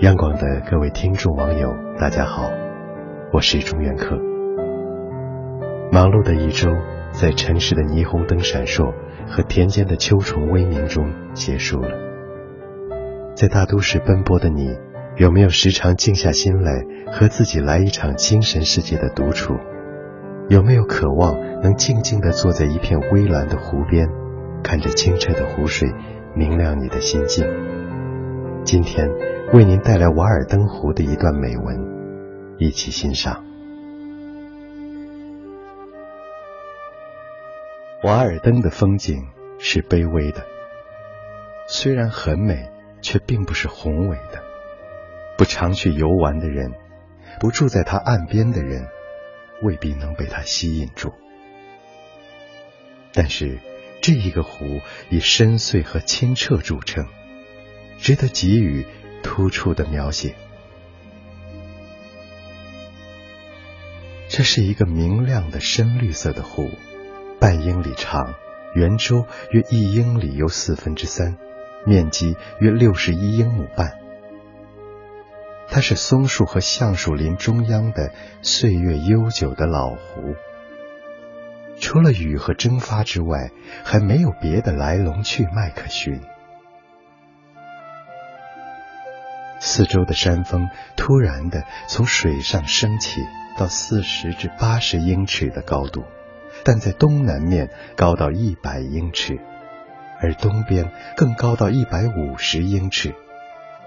央广的各位听众网友，大家好，我是中原客。忙碌的一周，在城市的霓虹灯闪烁和田间的秋虫微鸣中结束了。在大都市奔波的你，有没有时常静下心来和自己来一场精神世界的独处？有没有渴望能静静地坐在一片微蓝的湖边，看着清澈的湖水明亮你的心境？今天。为您带来《瓦尔登湖》的一段美文，一起欣赏。瓦尔登的风景是卑微的，虽然很美，却并不是宏伟的。不常去游玩的人，不住在它岸边的人，未必能被它吸引住。但是，这一个湖以深邃和清澈著称，值得给予。突出的描写。这是一个明亮的深绿色的湖，半英里长，圆周约一英里有四分之三，面积约六十一英亩半。它是松树和橡树林中央的岁月悠久的老湖，除了雨和蒸发之外，还没有别的来龙去脉可寻。四周的山峰突然的从水上升起到四十至八十英尺的高度，但在东南面高到一百英尺，而东边更高到一百五十英尺，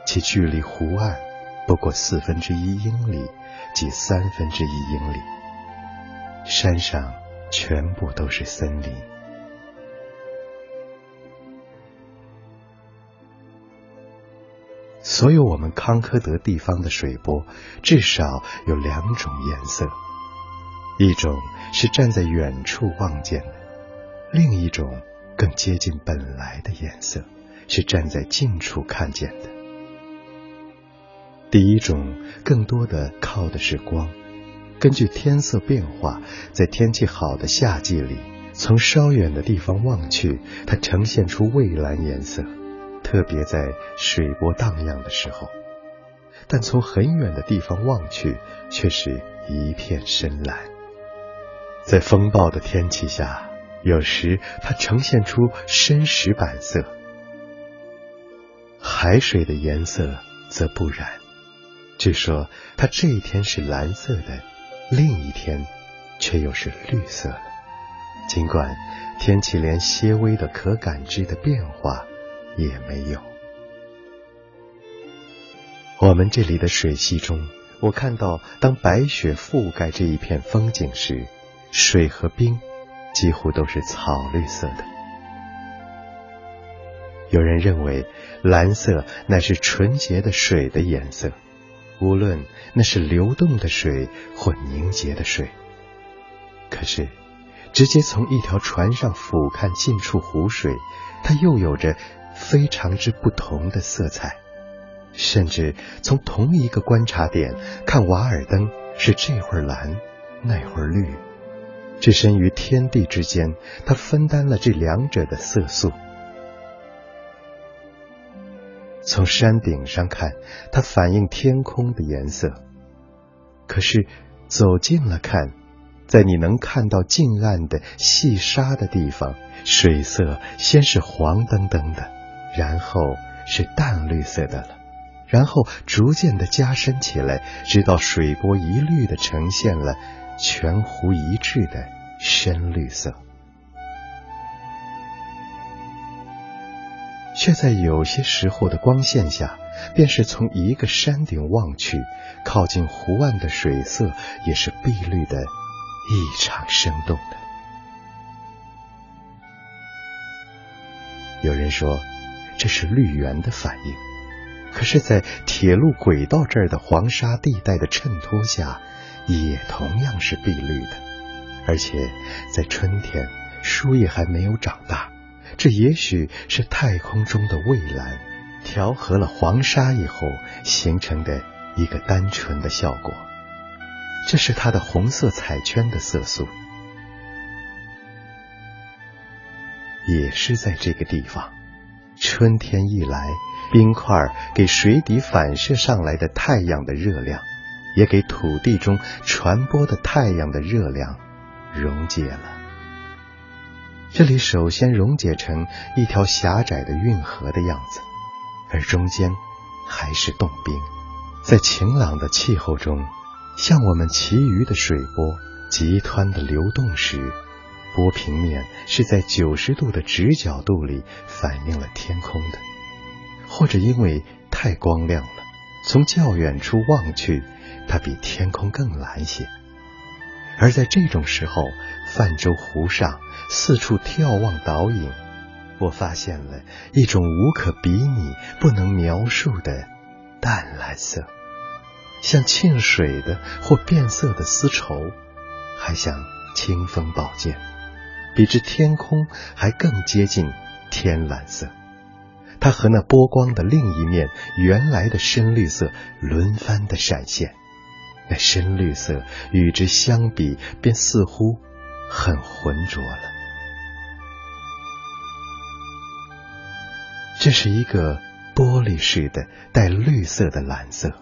其距离湖岸不过四分之一英里，即三分之一英里。山上全部都是森林。所有我们康科德地方的水波，至少有两种颜色：一种是站在远处望见的，另一种更接近本来的颜色，是站在近处看见的。第一种更多的靠的是光，根据天色变化，在天气好的夏季里，从稍远的地方望去，它呈现出蔚蓝颜色。特别在水波荡漾的时候，但从很远的地方望去，却是一片深蓝。在风暴的天气下，有时它呈现出深石板色。海水的颜色则不然。据说它这一天是蓝色的，另一天却又是绿色的。尽管天气连些微的可感知的变化。也没有。我们这里的水系中，我看到，当白雪覆盖这一片风景时，水和冰几乎都是草绿色的。有人认为，蓝色乃是纯洁的水的颜色，无论那是流动的水或凝结的水。可是，直接从一条船上俯瞰近处湖水，它又有着。非常之不同的色彩，甚至从同一个观察点看，瓦尔登是这会儿蓝，那会儿绿，置身于天地之间，它分担了这两者的色素。从山顶上看，它反映天空的颜色；可是走近了看，在你能看到近岸的细沙的地方，水色先是黄澄澄的。然后是淡绿色的了，然后逐渐的加深起来，直到水波一律的呈现了全湖一致的深绿色。却在有些时候的光线下，便是从一个山顶望去，靠近湖岸的水色也是碧绿的，异常生动的。有人说。这是绿源的反应，可是，在铁路轨道这儿的黄沙地带的衬托下，也同样是碧绿的。而且，在春天，树叶还没有长大，这也许是太空中的蔚蓝调和了黄沙以后形成的一个单纯的效果。这是它的红色彩圈的色素，也是在这个地方。春天一来，冰块给水底反射上来的太阳的热量，也给土地中传播的太阳的热量溶解了。这里首先溶解成一条狭窄的运河的样子，而中间还是冻冰。在晴朗的气候中，像我们其余的水波急湍的流动时。波平面是在九十度的直角度里反映了天空的，或者因为太光亮了，从较远处望去，它比天空更蓝些。而在这种时候，泛舟湖上四处眺望倒影，我发现了一种无可比拟、不能描述的淡蓝色，像沁水的或变色的丝绸，还像清风宝剑。比之天空还更接近天蓝色，它和那波光的另一面原来的深绿色轮番的闪现，那深绿色与之相比，便似乎很浑浊了。这是一个玻璃似的带绿色的蓝色，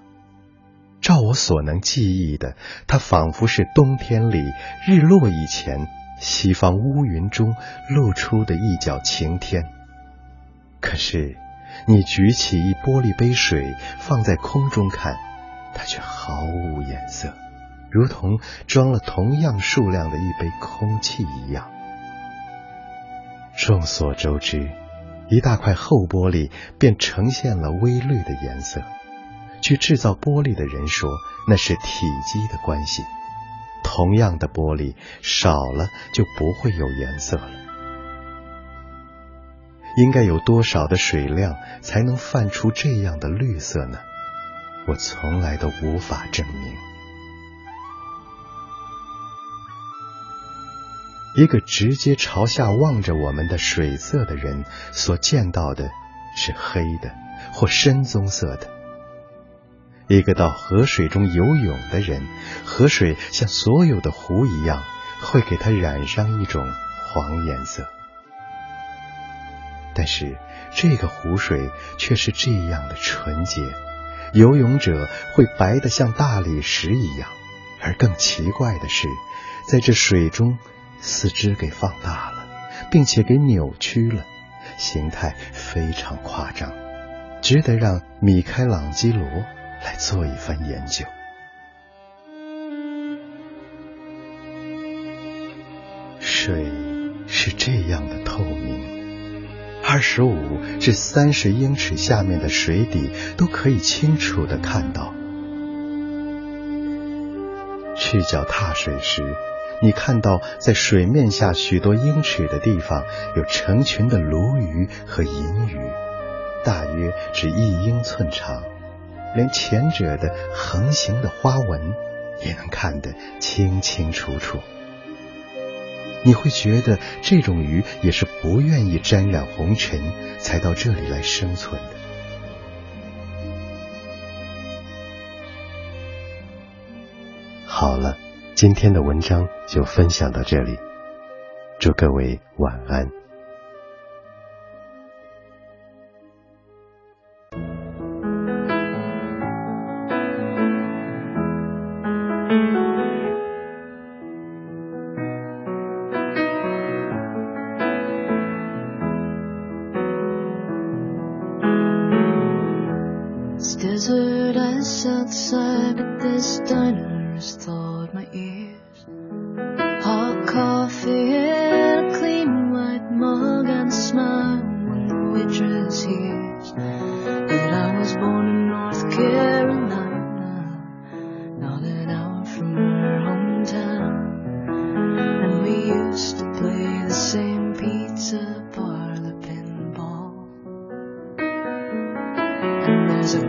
照我所能记忆的，它仿佛是冬天里日落以前。西方乌云中露出的一角晴天，可是你举起一玻璃杯水放在空中看，它却毫无颜色，如同装了同样数量的一杯空气一样。众所周知，一大块厚玻璃便呈现了微绿的颜色。据制造玻璃的人说，那是体积的关系。同样的玻璃少了就不会有颜色了。应该有多少的水量才能泛出这样的绿色呢？我从来都无法证明。一个直接朝下望着我们的水色的人所见到的是黑的或深棕色的。一个到河水中游泳的人，河水像所有的湖一样，会给他染上一种黄颜色。但是这个湖水却是这样的纯洁，游泳者会白得像大理石一样。而更奇怪的是，在这水中，四肢给放大了，并且给扭曲了，形态非常夸张，值得让米开朗基罗。来做一番研究。水是这样的透明，二十五至三十英尺下面的水底都可以清楚的看到。赤脚踏水时，你看到在水面下许多英尺的地方有成群的鲈鱼和银鱼，大约只一英寸长。连前者的横行的花纹也能看得清清楚楚。你会觉得这种鱼也是不愿意沾染红尘才到这里来生存的。好了，今天的文章就分享到这里，祝各位晚安。this diner's thought.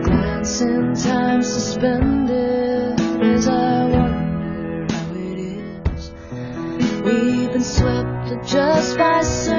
Dancing time suspended as I wonder how it is. We've been swept just by.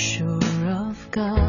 sure of God.